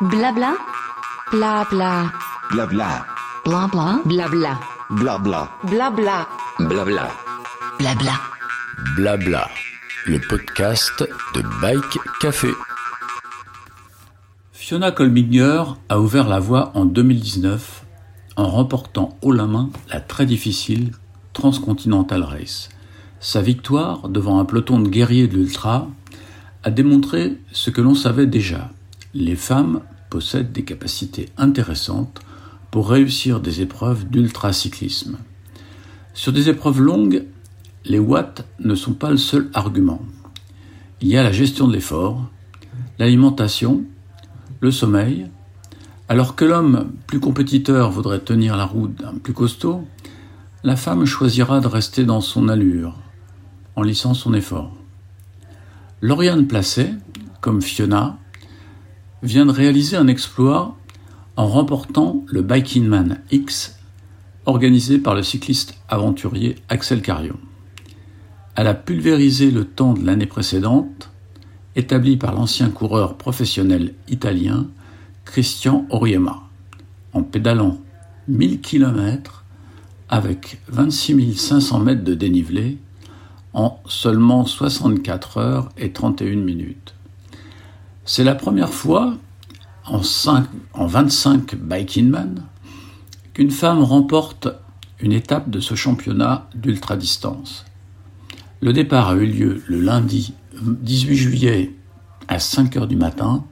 Blabla. Blabla. Blabla. Blabla. Blabla. Blabla. Blabla. Blabla. Blabla. Blabla. Le podcast de Bike Café. Fiona Kolbinger a ouvert la voie en 2019 en remportant haut la main la très difficile Transcontinental Race. Sa victoire devant un peloton de guerriers de l'ultra a démontré ce que l'on savait déjà. Les femmes possèdent des capacités intéressantes pour réussir des épreuves d'ultracyclisme. Sur des épreuves longues, les watts ne sont pas le seul argument. Il y a la gestion de l'effort, l'alimentation, le sommeil. Alors que l'homme plus compétiteur voudrait tenir la route d'un plus costaud, la femme choisira de rester dans son allure, en lissant son effort. Lauriane Placet, comme Fiona, vient de réaliser un exploit en remportant le Biking Man X organisé par le cycliste aventurier Axel Carion. Elle a pulvérisé le temps de l'année précédente, établi par l'ancien coureur professionnel italien Christian Oriema, en pédalant 1000 km avec 26 500 mètres de dénivelé en seulement 64 heures et 31 minutes. C'est la première fois en, 5, en 25 Biking Man qu'une femme remporte une étape de ce championnat d'ultra-distance. Le départ a eu lieu le lundi 18 juillet à 5 heures du matin.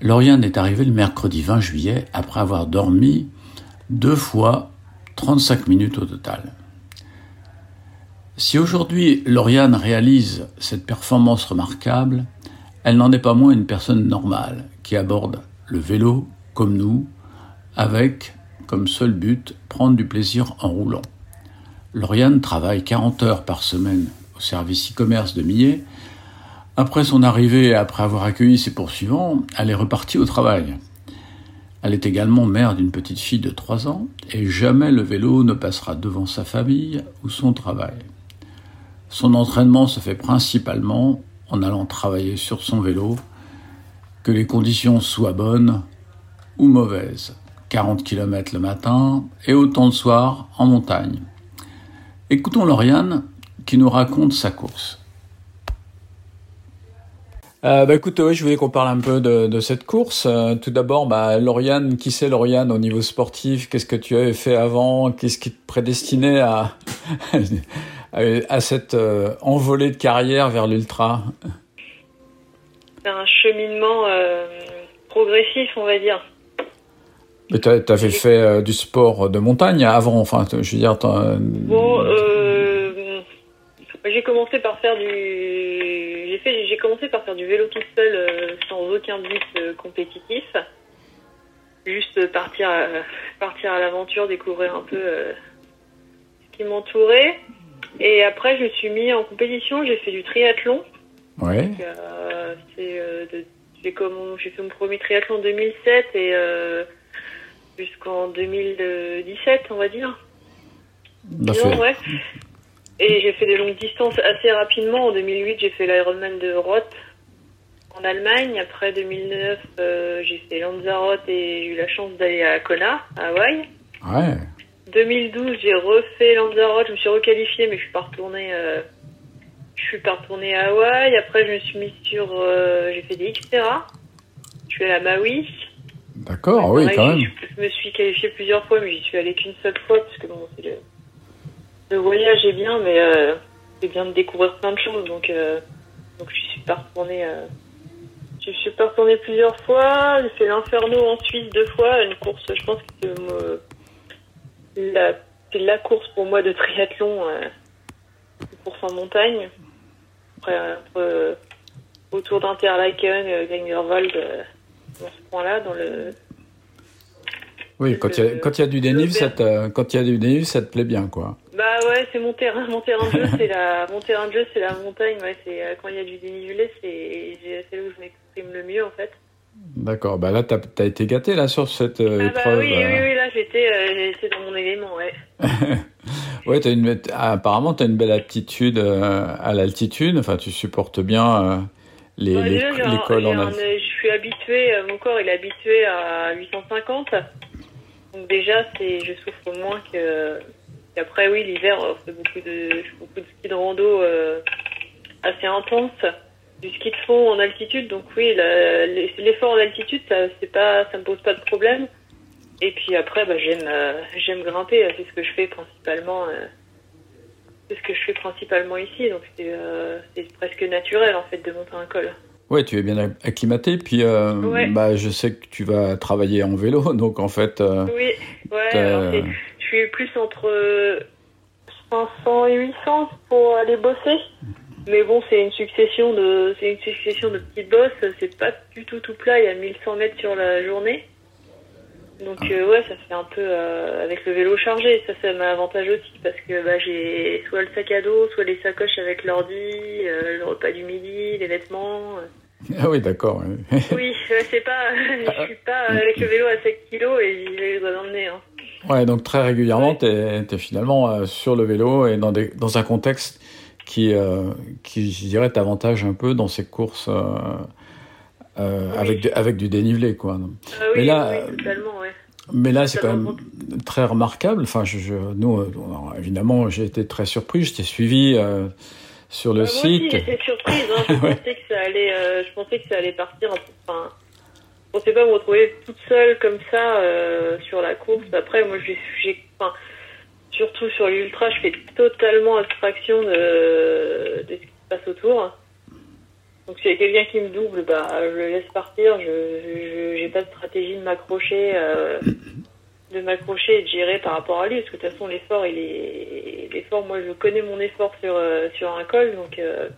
Lauriane est arrivée le mercredi 20 juillet après avoir dormi deux fois 35 minutes au total. Si aujourd'hui Lauriane réalise cette performance remarquable, elle n'en est pas moins une personne normale qui aborde le vélo comme nous, avec comme seul but prendre du plaisir en roulant. Lauriane travaille 40 heures par semaine au service e-commerce de Millet. Après son arrivée et après avoir accueilli ses poursuivants, elle est repartie au travail. Elle est également mère d'une petite fille de 3 ans et jamais le vélo ne passera devant sa famille ou son travail. Son entraînement se fait principalement en allant travailler sur son vélo, que les conditions soient bonnes ou mauvaises. 40 km le matin et autant le soir en montagne. Écoutons Lauriane qui nous raconte sa course. Euh, bah écoute, je voulais qu'on parle un peu de, de cette course. Euh, tout d'abord, bah, Lauriane, qui c'est Lauriane au niveau sportif? Qu'est-ce que tu avais fait avant? Qu'est-ce qui te prédestinait à, à cette euh, envolée de carrière vers l'ultra C'est un cheminement euh, progressif, on va dire. Mais tu avais fait euh, du sport de montagne avant, enfin, je veux dire. Bon, j'ai commencé par faire du, j'ai fait, j'ai commencé par faire du vélo tout seul, sans aucun but compétitif. Juste partir, partir à l'aventure, découvrir un peu ce qui m'entourait. Et après, je me suis mis en compétition, j'ai fait du triathlon. Ouais. Euh, euh, j'ai fait mon premier triathlon en 2007 et euh, jusqu'en 2017, on va dire. Disons, ouais. Et j'ai fait des longues distances assez rapidement. En 2008, j'ai fait l'Ironman de Roth en Allemagne. Après 2009, j'ai fait Lanzarote et j'ai eu la chance d'aller à Kona, à Hawaï. Ouais. 2012, j'ai refait Lanzarote, je me suis requalifiée, mais je suis pas retournée. Euh, je suis pas retournée à Hawaï. Après, je me suis mise sur, euh, j'ai fait des Xterra. Je suis allée à Maui. D'accord, oui, quand même. Je, me suis qualifiée plusieurs fois, mais j'y suis allée qu'une seule fois parce que bon, le, le, voyage est bien, mais euh, c'est bien de découvrir plein de choses, donc donc je suis pas retournée. je suis pas retournée plusieurs fois. J'ai fait l'Inferno en Suisse deux fois, une course, je pense que la, la course pour moi de triathlon, euh, course en montagne. Après, euh, autour d'Interlaken, euh, Gringerwald, euh, dans ce point-là, dans le. Oui, quand il y, a, quand il y a du dénivelé, ça te, quand il y a du dénivelé, ça te plaît bien, quoi. Bah ouais, c'est mon terrain, mon terrain de jeu, c'est la, mon terrain de jeu, c'est la montagne. Ouais, c'est quand il y a du dénivelé, c'est, c'est là où je m'exprime le mieux, en fait. D'accord, bah là, t'as as été gâté là sur cette euh, ah épreuve. Bah oui, oui, oui, là j'étais euh, dans mon élément, ouais. ouais, as une, apparemment, tu as une belle aptitude euh, à l'altitude, enfin, tu supportes bien les, ouais, les, déjà, les cols en Je suis habituée, euh, mon corps il est habitué à 850. Donc déjà, je souffre moins que. après, oui, l'hiver, on fait beaucoup de, je fais beaucoup de ski de rando euh, assez intense, du ski de fond en altitude. Donc oui, l'effort en altitude, ça, c'est pas, ça me pose pas de problème. Et puis après, bah, j'aime, euh, j'aime grimper. C'est ce que je fais principalement. euh, c'est ce que je fais principalement ici. Donc c'est, euh, c'est presque naturel en fait de monter un col. Ouais, tu es bien acclimaté, puis Ouais. bah, je sais que tu vas travailler en vélo, donc en fait, Oui, ouais. alors je suis plus entre 500 et 800 pour aller bosser. Mais bon, c'est une succession de, c'est une succession de petites bosses. C'est pas du tout tout plat. Il y a 1100 mètres sur la journée. Donc euh, ouais, ça fait un peu euh, avec le vélo chargé. Ça, ça m'avantage aussi parce que bah, j'ai soit le sac à dos, soit les sacoches avec l'ordi, euh, le repas du midi, les vêtements. ah oui, d'accord. Oui, c'est pas, je suis pas avec le vélo à 7 kilos et j'ai les le nez. Hein. Ouais, donc très régulièrement, Ouais. tu es, finalement sur le vélo et dans, des, dans un contexte qui, euh, qui, je dirais, t'avantage un peu dans ces courses euh, euh, Oui. avec, du- avec du dénivelé, quoi. Ah Mais là, oui, totalement, ouais. Mais là, c'est quand même très remarquable. Enfin, je, je- nous, euh, évidemment, j'ai été très surpris. Je t'ai suivi euh, sur le Bah, moi aussi, site. j'étais surprise. Hein. Je, Ouais. pensais que ça allait, euh, je pensais que ça allait partir. Enfin, je pensais pas me retrouver toute seule comme ça euh, sur la course. Après, moi, j'ai, j'ai, enfin, surtout sur l'ultra, je fais totalement abstraction de, ce qui se passe autour. Donc, s'il y a quelqu'un qui me double, bah, je le laisse partir. Je, j'ai pas de stratégie de m'accrocher, euh, de m'accrocher et de gérer par rapport à lui, parce que de toute façon, l'effort, il est, l'effort, moi, je connais mon effort sur, euh, sur un col, donc. Euh,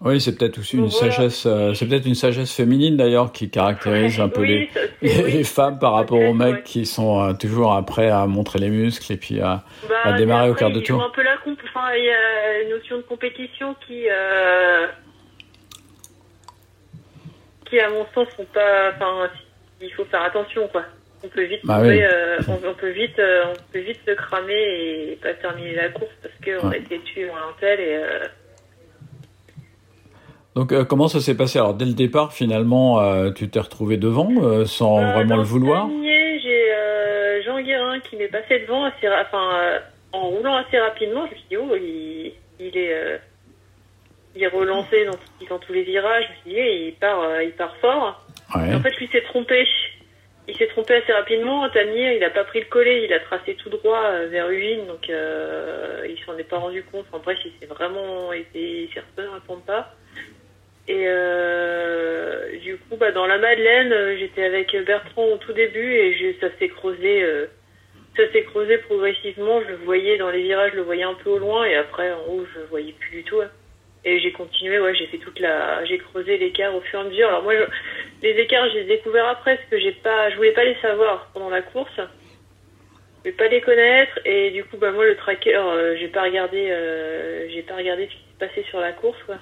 Oui, c'est peut-être aussi une voilà. sagesse. euh, c'est peut-être une sagesse féminine d'ailleurs qui caractérise un peu les, oui, femmes par rapport aux mecs ouais. qui sont euh, toujours après à montrer les muscles et puis à. Bah, à démarrer au quart de tour. jouent un peu la comp. Enfin, il y a une notion de compétition qui, euh, qui à mon sens, sont pas. Enfin, il faut faire attention, quoi. On peut vite, Bah tomber, oui. on, on peut vite, on peut vite se cramer et pas terminer la course parce que on a été tué en un tel et. Donc, euh, comment ça s'est passé? Alors, dès le départ, finalement, euh, tu t'es retrouvé devant euh, sans vraiment dans le vouloir? j'ai Jean Guérin qui m'est passé devant assez, enfin, en roulant assez rapidement. Je me suis dit, oh, il, il est, il est relancé dans, dans tous les virages. Je me suis dit, eh, il part, il part fort. Ouais. En fait, lui s'est trompé. Il s'est trompé assez rapidement. Tanir, il a pas pris le collet, il a tracé tout droit vers Uvine, donc il s'en est pas rendu compte. En bref, il s'est vraiment été, il s'est à prendre pas. Et euh, du coup, bah, dans la Madeleine, euh, j'étais avec Bertrand au tout début et je- ça s'est creusé, euh, ça s'est creusé progressivement. Je le voyais dans les virages, je le voyais un peu au loin et après en haut, je le voyais plus du tout. hein. Et j'ai continué, ouais, j'ai fait toute la, j'ai creusé l'écart au fur et à mesure. Alors moi, je- les écarts, j'ai découvert après parce que j'ai pas, je voulais pas les savoir pendant la course. Je voulais pas les connaître et du coup, bah moi, le tracker, euh, j'ai pas regardé, j'ai pas regardé ce qui se passait sur la course, quoi.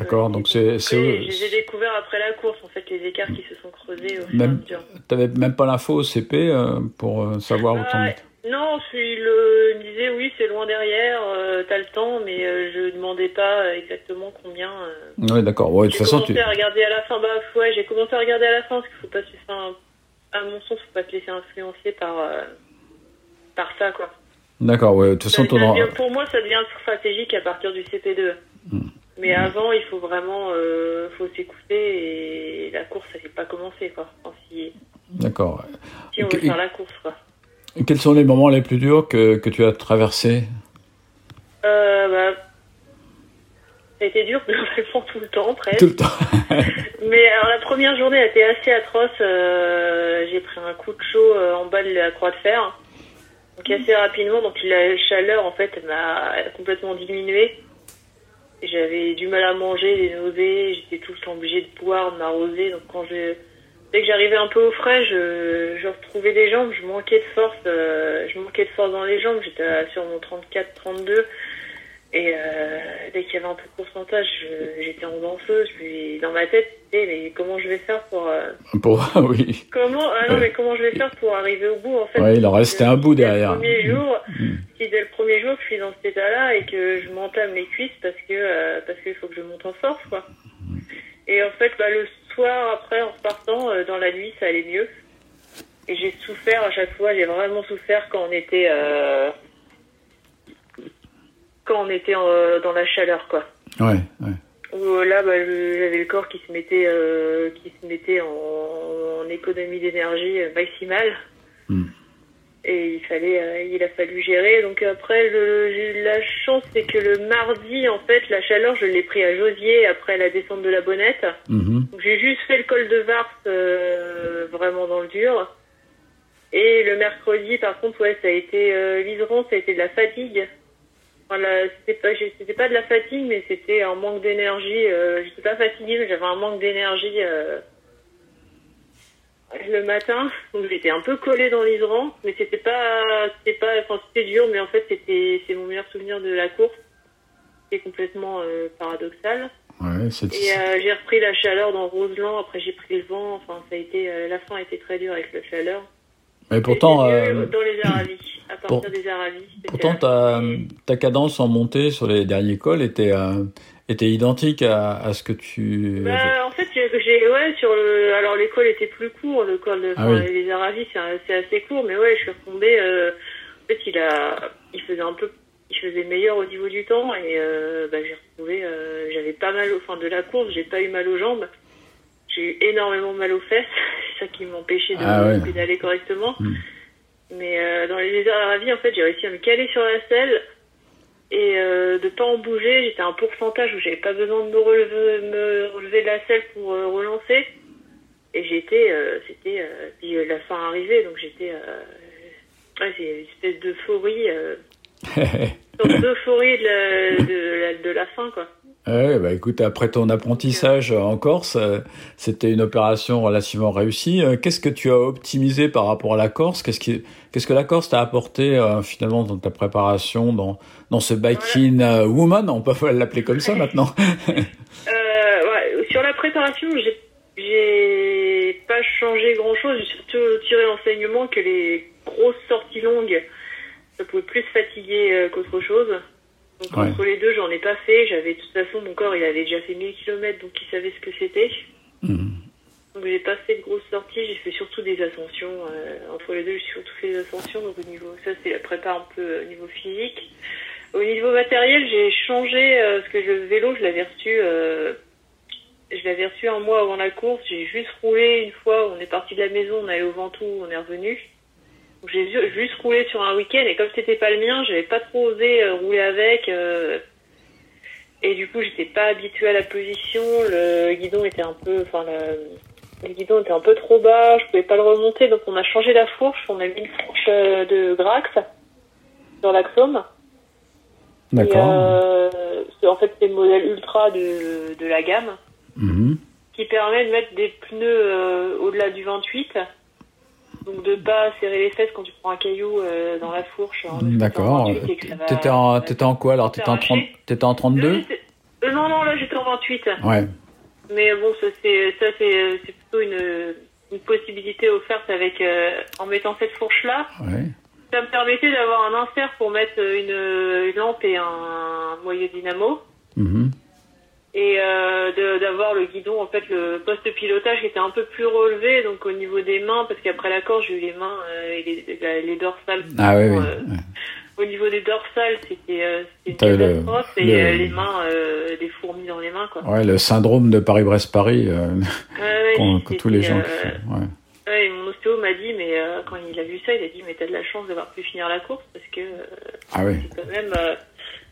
D'accord, Euh, donc j'ai c'est- compris, c'est- Je les ai découverts après la course, en fait, les écarts qui se sont creusés au Même, t'avais même pas l'info au CP euh, pour euh, savoir où t'en Ah, étais? non, je suis le, il me disait oui, c'est loin derrière, euh, t'as le temps, mais euh, je demandais pas exactement combien. euh. Ouais, d'accord. Ouais, de toute J'ai façon, commencé tu. à regarder à la fin, bah ouais, j'ai commencé à regarder à la fin parce qu'il faut pas se à mon sens, faut pas se laisser influencer par par ça quoi. D'accord, ouais. De toute façon, ton. pour moi, ça devient stratégique à partir du CP2. Hmm. Mais avant, il faut vraiment, euh, faut s'écouter et la course, elle n'est pas commencée quoi. Enfin, si, D'accord. si on veut faire la course quoi. Quels sont les moments les plus durs que, que tu as traversés Euh, bah, ça a été dur globalement tout le temps presque. tout le temps Mais alors la première journée a été assez atroce. euh, j'ai pris un coup de chaud euh, en bas de la croix de fer. Donc assez rapidement, donc la chaleur en fait m'a complètement diminué. J'avais du mal à manger, des nausées, j'étais tout le temps obligée de boire, de m'arroser. Donc quand je dès que j'arrivais un peu au frais, je, je retrouvais les jambes, je manquais de force, euh, je manquais de force dans les jambes. J'étais sur mon 34-32. Et euh, dès qu'il y avait un peu de pourcentage, j'étais en danseuse. Puis dans ma tête, mais comment je vais faire pour euh, Pour... oui. comment ah non mais comment je vais faire pour arriver au bout en fait? Ouais, il en restait un bout derrière. Le premier jour, Mm. si dès le premier jour je suis dans cet état-là et que je m'entame les cuisses parce que euh, parce qu'il faut que je monte en force quoi. Et en fait, bah, le soir, après, en repartant, euh, dans la nuit, ça allait mieux. Et j'ai souffert à chaque fois, j'ai vraiment souffert quand on était, euh, quand on était euh, dans la chaleur, quoi. Ouais, ouais. Où euh, là, bah, j'avais le corps qui se mettait, euh, qui se mettait en, en économie d'énergie maximale. Hmm. Et il fallait, euh, il a fallu gérer. Donc après, j'ai eu la chance, c'est que le mardi, en fait, la chaleur, je l'ai pris à Josier après la descente de la Bonnette. Donc j'ai juste fait le col de Vars euh, vraiment dans le dur. Et le mercredi, par contre, ouais, ça a été euh, ça a été de la fatigue. Enfin, c'était pas, c'était pas de la fatigue, mais c'était un manque d'énergie. Euh, j'étais pas fatiguée, mais j'avais un manque d'énergie euh, le matin. Donc j'étais un peu collée dans l'Iseran, mais c'était pas, c'était pas, enfin c'était dur, mais en fait c'était, c'est mon meilleur souvenir de la course. C'est complètement euh, paradoxal. Ouais, Et euh, j'ai repris la chaleur dans Roseland, après j'ai pris le vent, enfin ça a été, la fin a été très dure avec la chaleur. Mais pourtant, mieux euh, dans les Aravis, à partir pour- des Aravis. pourtant ta, ta cadence en montée sur les derniers cols était, euh, était identique à, à ce que tu. Bah, en fait, j'ai, ouais, sur le, alors l'école était plus court, le col de, Ah enfin, oui. les Aravis c'est, assez court, mais ouais, je suis retombée, euh, en fait, il a, il faisait un peu, il faisait meilleur au niveau du temps, et, euh, bah, j'ai retrouvé, euh, j'avais pas mal, au fin de la course, j'ai pas eu mal aux jambes, j'ai eu énormément mal aux fesses, c'est ça qui m'empêchait de Ah ouais. pédaler correctement. Hmm. Mais euh, dans les Aravis, en fait, j'ai réussi à me caler sur la selle et euh, de pas en bouger. J'étais à un pourcentage où j'avais pas besoin de me relever, me relever de la selle pour euh, relancer. Et j'étais, euh, c'était, puis la fin arrivait, donc j'étais, ouais, c'est une espèce d'euphorie, une sorte d'euphorie de la, de, la, de la fin, quoi. Ouais, bah écoute, après ton apprentissage en Corse, euh, c'était une opération relativement réussie. Euh, Qu'est-ce que tu as optimisé par rapport à la Corse? Qu'est-ce qui, qu'est-ce que la Corse t'a apporté euh, finalement dans ta préparation, dans dans ce euh, woman? On peut l'appeler comme ça maintenant. Euh, ouais, sur la préparation, j'ai, j'ai pas changé grand chose. J'ai surtout tiré l'enseignement que les grosses sorties longues, ça pouvait plus fatiguer qu'autre chose. Donc Ouais. entre les deux, j'en ai pas fait. J'avais de toute façon mon corps, il avait déjà fait 1000 km, donc il savait ce que c'était. Mhm. Donc j'ai pas fait de grosses sorties. J'ai fait surtout des ascensions. euh, entre les deux, j'ai surtout fait des ascensions. Donc au niveau, ça c'est la prépa un peu euh, au niveau physique. Au niveau matériel, j'ai changé euh, parce que le vélo, je l'avais reçu. euh, je l'avais reçu un mois avant la course. J'ai juste roulé une fois. On est parti de la maison, on est allé au Ventoux, on est revenu. J'ai ju- juste roulé sur un week-end et comme c'était pas le mien, j'avais pas trop osé euh, rouler avec. euh, et du coup, j'étais pas habituée à la position. Le guidon était un peu, enfin le, le guidon était un peu trop bas. Je pouvais pas le remonter, donc on a changé la fourche. On a mis une fourche euh, de Grax sur l'axome. D'accord. euh, c'est- en fait, c'est le modèle ultra de, de la gamme Mhm. qui permet de mettre des pneus euh, au-delà du 28. Donc de pas serrer les fesses quand tu prends un caillou euh, dans la fourche. hein, D'accord. c'est en 28 et que ça va- T'étais en, t'étais en quoi alors? T'étais en 30, t'étais en 32 Euh, euh, Non, non, là j'étais en 28. Ouais. Mais bon, ça c'est plutôt une, une possibilité offerte avec euh, en mettant cette fourche là. Ouais. Ça me permettait d'avoir un insert pour mettre une, une lampe et un moyeu dynamo. Mhm. Et euh, d'avoir le guidon, en fait, le poste pilotage qui était un peu plus relevé, donc au niveau des mains, parce qu'après la course, j'ai eu les mains euh, et les, la- les dorsales. Ah oui, oui. Euh, Au niveau des dorsales, c'était euh, une le- catastrophe, et le- euh, les mains, euh, des fourmis dans les mains, quoi. Ouais, le syndrome de Paris-Brest-Paris euh, Ouais, ouais, que tous les gens euh, qui font. Ouais. ouais, et mon ostéo m'a dit, mais euh, quand il a vu ça, il a dit, mais t'as de la chance d'avoir pu finir la course, parce que euh, Ah oui. quand même, euh,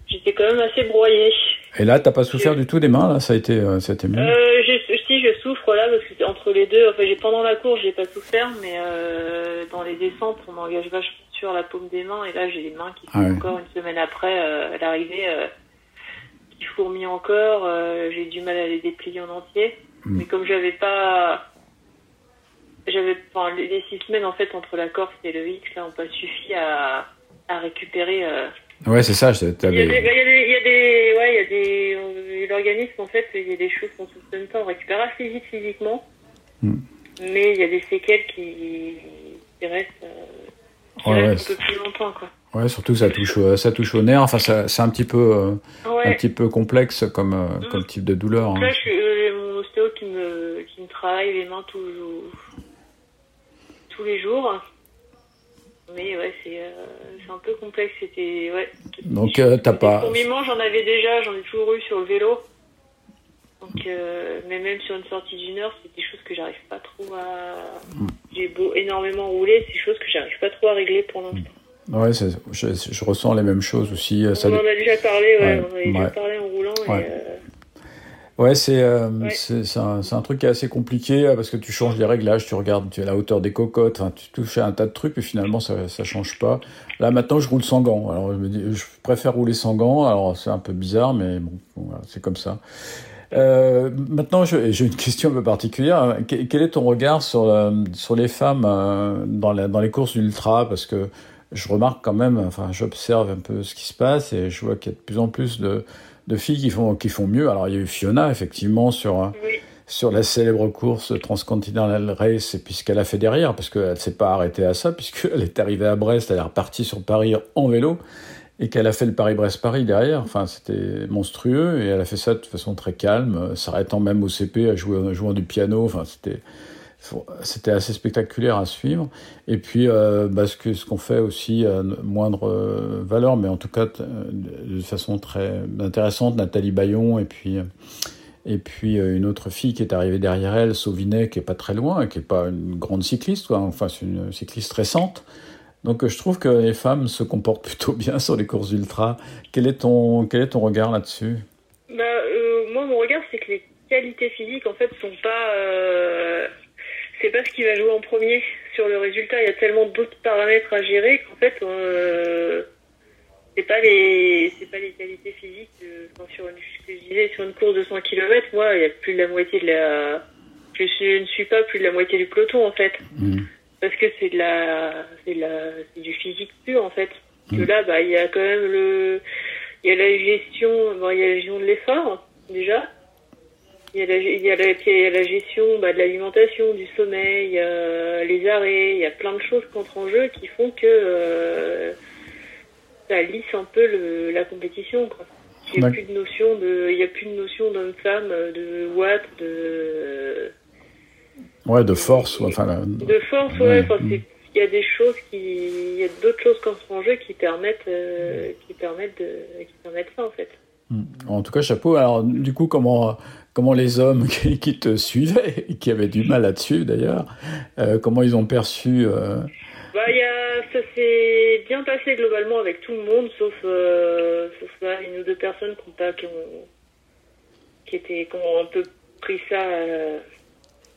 j'étais quand même assez broyée. Et là, t'as pas souffert du tout des mains là Ça a été, euh, ça a été mieux. Euh, si je souffre là parce que entre les deux, enfin pendant la course j'ai pas souffert, mais euh, dans les descentes on engage vachement sur la paume des mains et là j'ai les mains qui sont Ah ouais. encore une semaine après euh, à l'arrivée qui fourmillent encore, j'ai du mal à les déplier en entier, Mm. mais comme j'avais pas j'avais enfin les, six semaines en fait entre la Corse et le X là ont pas suffi à à récupérer euh, Ouais, c'est ça. il y, a des, il y a des, il y a des, ouais, il y a des, euh, l'organisme en fait, il y a des choses qu'on soupçonne pas, on récupère assez vite physiquement, Hmm. mais il y a des séquelles qui, qui restent, euh, qui Ouais, ouais, restent un peu plus longtemps, quoi. Ouais, surtout ça touche, au- ça touche au nerf. Enfin, c'est un petit peu, euh, un petit peu complexe comme, euh, Mm. comme type de douleur. Donc hein. Là, je suis, euh, mon ostéo me, qui me travaille les mains tous, tous les jours. Mais ouais, c'est euh, un peu complexe. C'était ouais. Donc euh, t'as pas. Fourmillement, j'en avais déjà, j'en ai toujours eu sur le vélo. Donc, euh, mais même sur une sortie d'une heure, c'est des choses que j'arrive pas trop à. J'ai beau énormément rouler, c'est des choses que j'arrive pas trop à régler pour l'instant. Ouais, c'est- je, je ressens les mêmes choses aussi. euh, Ça, on en a déjà parlé, ouais, Ouais, on en a déjà ouais. parlé en roulant. Ouais. Et, Ouais, c'est euh, Ouais. un, truc qui est assez compliqué euh, parce que tu changes les réglages, tu regardes tu as la hauteur des cocottes, tu touches à un tas de trucs, mais finalement ça ça change pas. Là maintenant, je roule sans gants. Alors je me dis, je préfère rouler sans gants. Alors c'est un peu bizarre, mais bon, voilà, c'est comme ça. Euh, maintenant, j'ai une question un peu particulière. Que- Quel est ton regard sur la- sur les femmes euh, dans la, dans les courses ultra Parce que je remarque quand même, enfin, j'observe un peu ce qui se passe et je vois qu'il y a de plus en plus de de filles qui font qui font mieux. Alors il y a eu Fiona effectivement sur euh, oui. sur la célèbre course Transcontinental Race et puis ce qu'elle a fait derrière parce qu'elle s'est pas arrêtée à ça puisqu'elle est arrivée à Brest, elle est repartie sur Paris en vélo et qu'elle a fait le Paris-Brest-Paris derrière. Enfin c'était monstrueux et elle a fait ça de façon très calme, euh, s'arrêtant même au CP à jouer en jouant du piano. Enfin c'était c'était assez spectaculaire à suivre. Et puis, euh, bah, ce qu'on fait aussi à moindre euh, valeur, mais en tout cas euh, de façon très intéressante, Nathalie Bayon, et puis euh, et puis euh, une autre fille qui est arrivée derrière elle, Sauvinet, qui est pas très loin, qui est pas une grande cycliste, quoi. Enfin, c'est une cycliste récente. Donc, euh, je trouve que les femmes se comportent plutôt bien sur les courses ultra. Quel est ton quel est ton regard là-dessus? Bah, euh, moi, mon regard, c'est que les qualités physiques, en fait, sont pas. euh, c'est pas ce qui va jouer en premier sur le résultat. Il y a tellement d'autres paramètres à gérer qu'en fait, euh, c'est pas les, c'est pas les qualités physiques. euh, enfin, sur une, ce que je disais, sur une course de 100 km, moi, il y a plus de la moitié de la. Je, ne suis pas plus de la moitié du peloton, en fait. Mm. Parce que c'est de la, c'est de la, c'est du physique pur en fait. Que Mm. là, bah, il y a quand même le, il y a la gestion, bon, il y a la gestion de l'effort déjà. Il y a la, il y a la, il y a la gestion bah, de l'alimentation, du sommeil, a les arrêts, il y a plein de choses qui entrent en jeu qui font que euh, ça lisse un peu le, la compétition. Quoi. Il n'y a plus de notion de, il y a plus de notion d'homme-femme, de watts, de Ouais, de force, enfin. la- de force, ouais. Ouais. Enfin, il y a des choses qui, il y a d'autres choses qui entrent en jeu qui permettent, euh, qui permettent de, qui permettent ça en fait. Mm. En tout cas, chapeau. Alors, du coup, comment, comment les hommes qui, qui te suivaient, et qui avaient du mal suivre d'ailleurs, euh, comment ils ont perçu euh, Bah, il y a, ça s'est bien passé globalement avec tout le monde, sauf, euh, sauf là, une ou deux personnes qui ont pas, qui ont, qui étaient, qui ont un peu pris ça,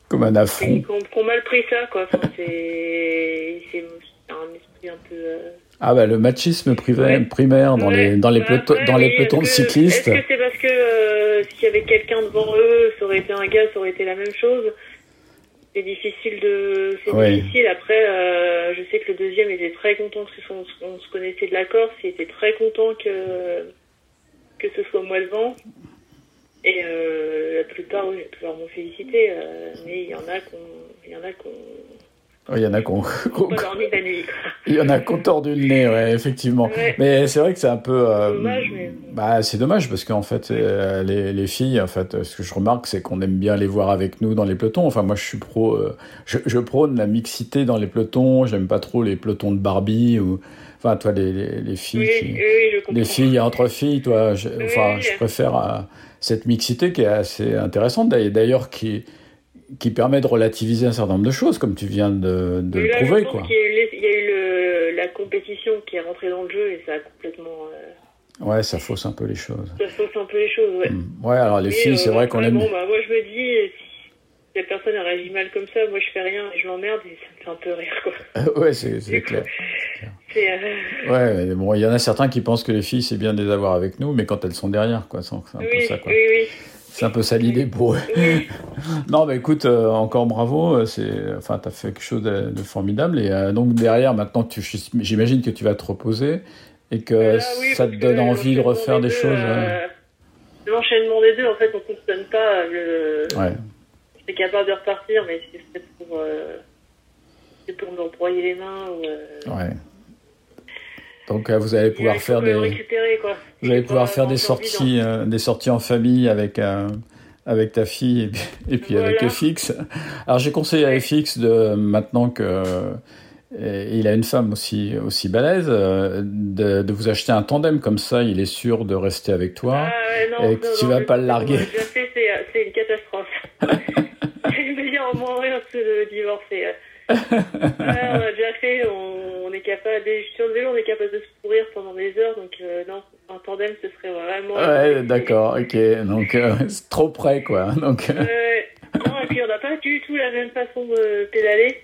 comme un affront qui ont, qui ont mal pris ça, quoi. Enfin, c'est un esprit un peu. Ah bah le machisme privé- primaire dans les dans les pelotons dans les pelotons de cyclistes. Est-ce que c'est parce que euh, s'il y avait quelqu'un devant eux, ça aurait été un gars, ça aurait été la même chose? C'est difficile de. C'est Ouais. difficile. Après, euh, je sais que le deuxième était très content que ce soit, on, se connaissait de la Corse, il était très content que que ce soit moi devant. Et euh, la plupart, oui, je peux leur m'en féliciter, mais il y en a qu'on, il y en a qu'on, Il y en a qu'on il y en a qu'on tordu le nez, ouais, effectivement. Ouais. Mais c'est vrai que c'est un peu euh, Dommage, mais- bah c'est dommage parce qu'en fait euh, les, les filles en fait ce que je remarque c'est qu'on aime bien les voir avec nous dans les pelotons. Enfin moi je suis pro euh, je, je prône la mixité dans les pelotons, j'aime pas trop les pelotons de Barbie ou enfin toi les, les, les filles Oui, qui- oui, les filles entre filles, toi. je- Oui, enfin, je préfère euh, cette mixité qui est assez intéressante, d'ailleurs, qui, qui permet de relativiser un certain nombre de choses, comme tu viens de, de le prouver, quoi. qu'il y a eu, les- il y a eu le- la compétition qui est rentrée dans le jeu et ça a complètement. euh, Ouais, ça fausse un peu les choses. ça fausse un peu les choses, ouais. Mm. Ouais, alors les Mais, filles, c'est euh, vrai qu'on aime. Bon, bah, moi, je me dis, la personne elle réagit mal comme ça, moi, je fais rien et je l'emmerde et ça me fait un peu rire, quoi. ouais, c'est clair. C'est. euh, Ouais, mais bon, il y en a certains qui pensent que les filles, c'est bien de les avoir avec nous, mais quand elles sont derrière, quoi. C'est un peu ça, quoi. oui, oui. C'est un peu ça l'idée pour eux. Oui. Non, bah écoute, euh, encore bravo. euh, C'est, enfin, t'as fait quelque chose de, de formidable. Et euh, donc derrière, maintenant, tu, j'imagine que tu vas te reposer et que oui, ça te donne envie de refaire des deux, choses. L'enchaînement des deux, en fait, on ne fonctionne pas. Le... Ouais. J'étais capable de repartir, mais c'est pour, euh, pour me broyer les mains. Ou, euh, Ouais. Donc euh, vous allez pouvoir faire des, récupérer, quoi. vous allez pouvoir faire des sorties, euh, des sorties en famille avec euh, avec ta fille et puis, et puis avec. FX. Alors j'ai conseillé à FX de maintenant que et il a une femme aussi aussi balèze euh, de, de vous acheter un tandem comme ça, il est sûr de rester avec toi. Ah, non, Et non, tu non, vas pas le larguer. c'est une catastrophe. Que de divorcer. Ah, on a déjà fait, on, on est capable, des- sur le vélo, on est capable de se pourrir pendant des heures, donc euh, non, un tandem, ce serait vraiment. Ouais, d'accord, ok. Donc euh, c'est trop près quoi. Donc euh, Ouais. non, et puis on n'a pas du tout la même façon de pédaler.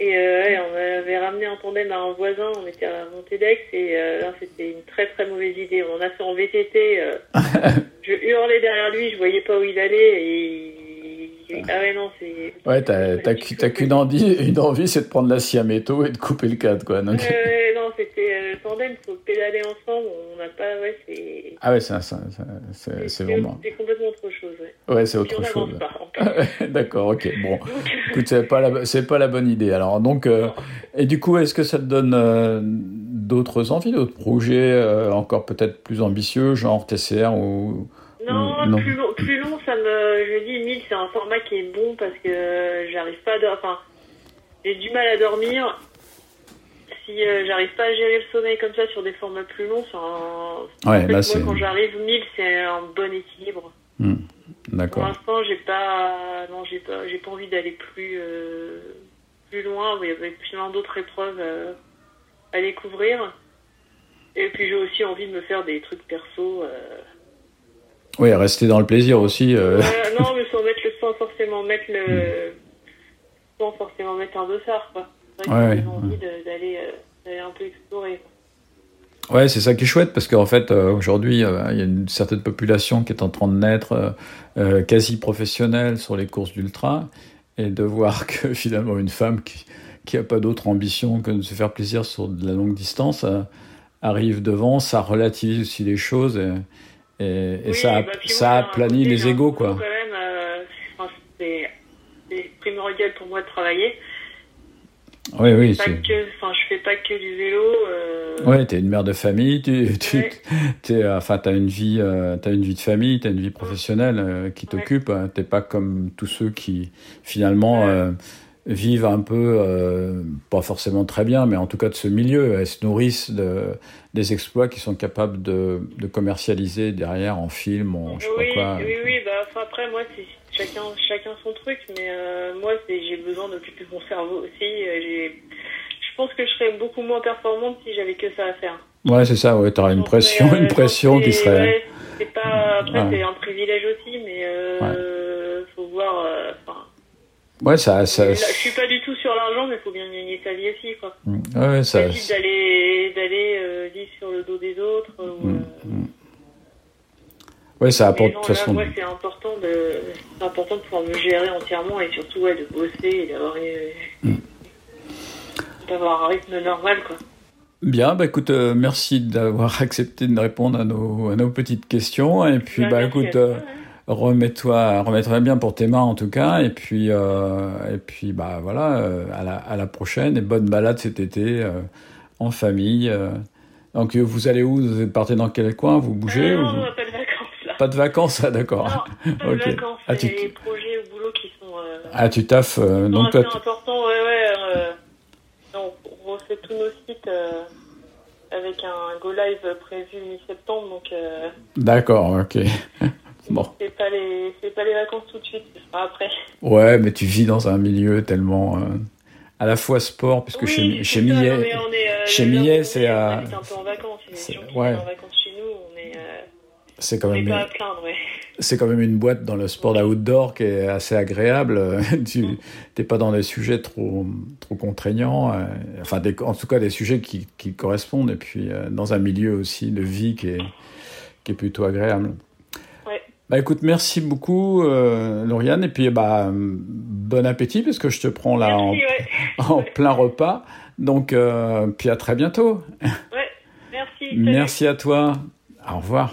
Et euh, ouais, on avait ramené un tandem à un voisin, on était à Montédex et euh, là, c'était une très très mauvaise idée. On en a fait en VTT. euh, je hurlais derrière lui, je voyais pas où il allait et ah ouais non c'est. Ouais, t'as t'as qu'u- t'as qu'une envie, une envie, c'est de prendre la sciaméto et de couper le cadre quoi. Donc ouais, non, c'était euh, le tandem, faut pédaler ensemble. On n'a pas, ouais, c'est. ah ouais, ça, ça, ça- c'est c'est vraiment. C'est complètement autre chose, ouais. Ouais, c'est autre on chose. pas. en. D'accord, ok. Bon, écoute, c'est pas la, c'est pas la bonne idée. Alors, donc, euh, et du coup, est-ce que ça te donne euh, d'autres envies, d'autres projets euh, encore peut-être plus ambitieux, genre TCR ou Non, Non? Plus, long, plus long, ça me. Je dis 1000, c'est un format qui est bon parce que euh, j'arrive pas à. Enfin, j'ai du mal à dormir. Si euh, j'arrive pas à gérer le sommeil comme ça sur des formats plus longs, c'est un. Ouais, en fait, là, moi, c'est- quand j'arrive 1000, c'est un bon équilibre. Pour D'accord. l'instant, j'ai pas. Non, j'ai pas, j'ai pas envie d'aller plus. euh, plus loin. Il y avait plein d'autres épreuves euh, à découvrir. Et puis, j'ai aussi envie de me faire des trucs perso. Oui, rester dans le plaisir aussi. non, mais sans mettre le sans forcément mettre le sans forcément mettre un dossard quoi. C'est vrai Ouais, ouais, envie de- d'aller euh, d'aller un peu explorer. Ouais, c'est ça qui est chouette parce qu'en fait, euh, aujourd'hui, euh, il y a une certaine population qui est en train de naître quasi professionnelle sur les courses d'ultra et de voir que finalement une femme qui qui a pas d'autre ambition que de se faire plaisir sur de la longue distance euh, arrive devant, ça relativise aussi les choses et, et, et Oui, ça bah, ça aplanit les égaux quoi. Quand même, euh, enfin, c'est c'est primordial pour moi de travailler. Oui, oui. Pas que, enfin, je fais pas que du vélo. Euh, Ouais, t'es une mère de famille, tu, tu Ouais. euh, enfin, t'as une vie, euh, t'as une vie de famille, t'as une vie professionnelle euh, qui Ouais. t'occupe. hein. T'es pas comme tous ceux qui finalement Ouais. euh, vivent un peu, pas forcément très bien, mais en tout cas de ce milieu, elles se nourrissent de, des exploits qui sont capables de, de commercialiser derrière en film, en je sais oui, pas quoi. oui, oui, bah après moi c'est chacun chacun son truc, mais euh, moi j'ai besoin d'occuper mon cerveau aussi. euh, je pense que je serais beaucoup moins performante si j'avais que ça à faire. Ouais, c'est ça. Ouais, t'auras une Donc, pression, euh, une pression qui serait. ouais, c'est pas après Ouais. c'est un privilège aussi, mais euh, faut voir. euh, Ouais, ça, ça. là, je suis pas du tout sur l'argent, mais faut bien gagner sa vie aussi, quoi. Ouais, ouais, ça. D'aller d'aller vivre sur le dos des autres. ou, Mm, mm. Ouais, ça apporte de toute façon. moi, c'est important de, important de pouvoir me gérer entièrement et surtout ouais, de bosser et d'avoir, Mm. d'avoir un rythme normal, quoi. Bien, bah écoute, euh, merci d'avoir accepté de répondre à nos, à nos petites questions. Et puis, Bah, bah, écoute, euh, ouais. remets-toi, remets-toi bien pour tes mains en tout cas. Et puis, euh, et puis, bah voilà, euh, à la, à la prochaine et bonne balade cet été en famille. Donc, vous allez où? Vous partez dans quel coin? Vous bougez non, ou- pas de vacances ah, d'accord. Non, pas de vacances. Ah, c'est tu- les projets au boulot qui sont, euh, Ah, tu taffes. euh, donc, toi. Ouais, ouais. euh, on, on refait tous nos sites euh, avec un go live prévu mi-septembre, donc d'accord, ok. Bon. c'est pas les c'est pas les vacances tout de suite, ce sera après. Ouais, mais tu vis dans un milieu tellement. à la fois sport, puisque Oui, chez, c'est chez Millet. chez Millet, c'est est- à- c'est- ouais. en vacances chez nous. On est, euh, C'est quand même. c'est quand même une boîte dans le sport d'outdoor qui est assez agréable. tu n'es pas dans des sujets trop, trop contraignants, euh, enfin, des- en tout cas des sujets qui, qui correspondent, et puis euh, dans un milieu aussi de vie qui est, qui est plutôt agréable. Ouais. Bah écoute, merci beaucoup, euh, Lauriane, et puis bah, bon appétit, parce que je te prends là en, Merci, ouais. en plein repas. Donc, euh, puis à très bientôt. ouais. Merci. Merci à toi. Au revoir.